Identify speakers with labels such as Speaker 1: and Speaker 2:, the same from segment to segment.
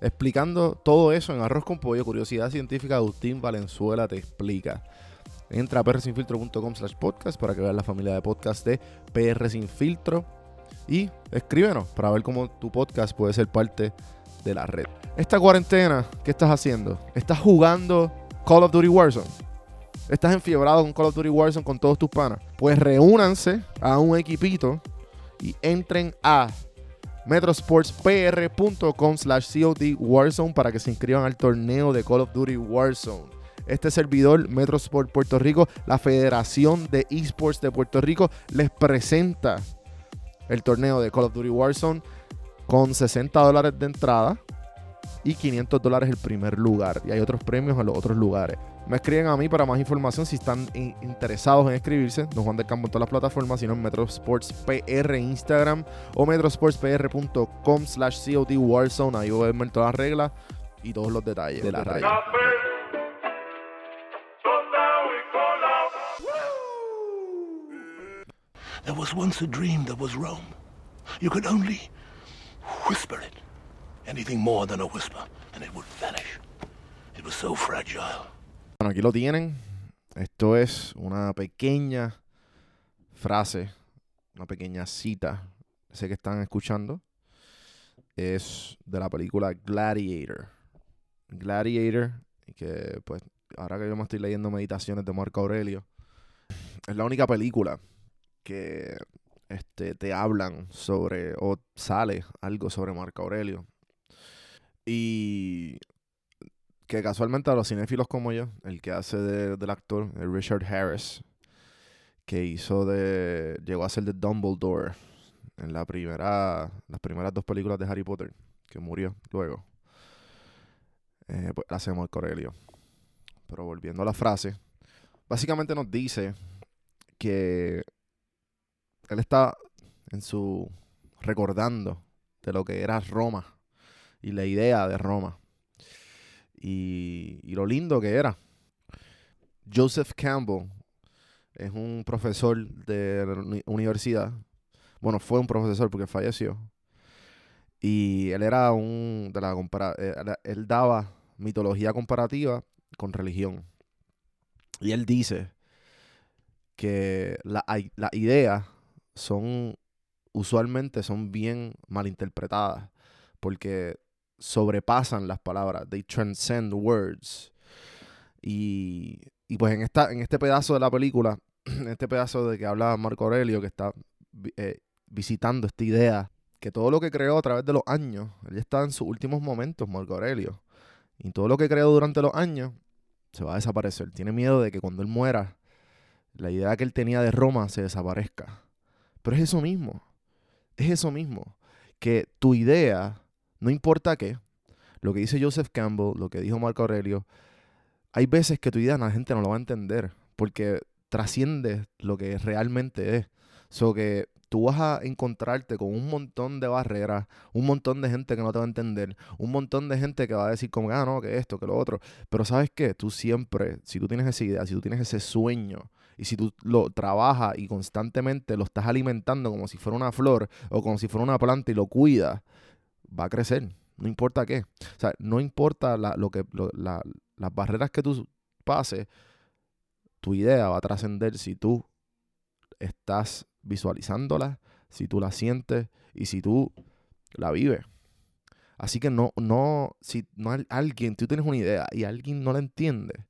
Speaker 1: Explicando todo eso en Arroz con Pollo, Curiosidad Científica, Agustín Valenzuela te explica. Entra a prsinfiltro.com slash podcast para que veas la familia de podcast de PR. Y escríbenos para ver cómo tu podcast puede ser parte de la red. Esta cuarentena, ¿qué estás haciendo? ¿Estás jugando Call of Duty Warzone? ¿Estás enfiebrado con Call of Duty Warzone con todos tus panas? Pues reúnanse a un equipito y entren a metrosportspr.com slash COD Warzone para que se inscriban al torneo de Call of Duty Warzone. Este servidor, Metrosport Puerto Rico, la Federación de Esports de Puerto Rico, les presenta el torneo de Call of Duty Warzone con 60 dólares de entrada y 500 dólares el primer lugar. Y hay otros premios en los otros lugares. Me escriben a mí para más información si están interesados en escribirse. Don Juan del Campo en todas las plataformas, sino en Metrosports PR Instagram o metrosportspr.com slash COD Warzone. Ahí voy a ver todas las reglas y todos los detalles de la raya.
Speaker 2: There was once a dream that was Rome. You could only whisper it. Anything more than a whisper, and it would vanish. It was so fragile.
Speaker 1: Bueno, aquí lo tienen. Esto es una pequeña frase, una pequeña cita. Sé que están escuchando. Es de la película Gladiator. Gladiator, que pues ahora que yo me estoy leyendo meditaciones de Marco Aurelio, es la única película que este, te hablan sobre, o sale algo sobre Marco Aurelio. Y que casualmente a los cinéfilos como yo, el que hace del actor, el Richard Harris, que hizo de. llegó a ser de Dumbledore en la primera. las primeras dos películas de Harry Potter, que murió luego. Eh, pues hace Marco Aurelio. Pero volviendo a la frase, básicamente nos dice que él está en su recordando de lo que era Roma y la idea de Roma y, lo lindo que era. Joseph Campbell es un profesor de la universidad. Bueno, fue un profesor porque falleció. Y él era un de la eh, él daba mitología comparativa con religión. Y él dice que las la ideas son usualmente son bien malinterpretadas porque sobrepasan las palabras. They transcend words. Y, y pues en, esta, en este pedazo de la película, en este pedazo de que habla Marco Aurelio, que está eh, visitando esta idea, que todo lo que creó a través de los años, él está en sus últimos momentos, Marco Aurelio, y todo lo que creó durante los años se va a desaparecer. Tiene miedo de que cuando él muera, la idea que él tenía de Roma se desaparezca. Pero es eso mismo, es eso mismo, que tu idea no importa qué, lo que dice Joseph Campbell, lo que dijo Marco Aurelio, hay veces que tu idea la gente no lo va a entender porque trasciende lo que realmente es. So que tú vas a encontrarte con un montón de barreras, un montón de gente que no te va a entender, un montón de gente que va a decir como, ah, no, que esto, que lo otro. Pero sabes qué, tú siempre, si tú tienes esa idea, si tú tienes ese sueño, y si tú lo trabajas y constantemente lo estás alimentando como si fuera una flor o como si fuera una planta y lo cuidas, va a crecer. No importa qué. O sea, no importa lo que, las barreras que tú pases, tu idea va a trascender si tú estás visualizándola, si tú la sientes y si tú la vives. Así que no, no, si no alguien, tú tienes una idea y alguien no la entiende,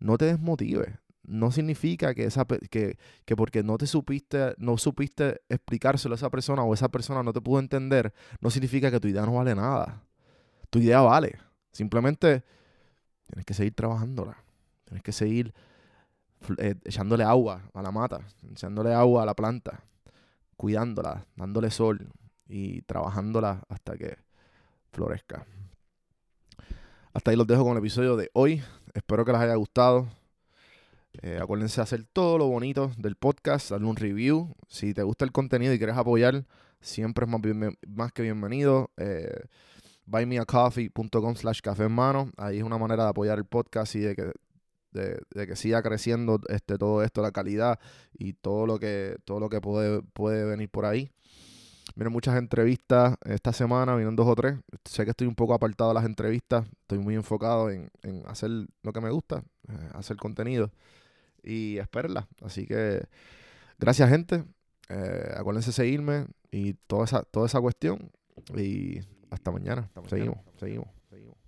Speaker 1: no te desmotives. No significa que esa que, que porque no te supiste, no supiste explicárselo a esa persona o esa persona no te pudo entender, no significa que tu idea no vale nada. Tu idea vale. Simplemente tienes que seguir trabajándola. Tienes que seguir eh, echándole agua a la mata, echándole agua a la planta, cuidándola, dándole sol y trabajándola hasta que florezca. Hasta ahí los dejo con el episodio de hoy. Espero que les haya gustado. Eh, acuérdense de hacer todo lo bonito del podcast, darle un review. Si te gusta el contenido y quieres apoyar, siempre es más, más que bienvenido. Eh, buymeacoffee.com slash café en mano. Ahí es una manera de apoyar el podcast y de que de, que siga creciendo este, todo esto, la calidad y todo lo que, todo lo que puede, puede venir por ahí. Miren muchas entrevistas esta semana, vienen dos o tres. Sé que estoy un poco apartado de las entrevistas, estoy muy enfocado en, hacer lo que me gusta, eh, hacer contenido y esperarla. Así que gracias gente, eh, acuérdense seguirme y toda esa, toda esa cuestión y hasta mañana. seguimos, seguimos, seguimos.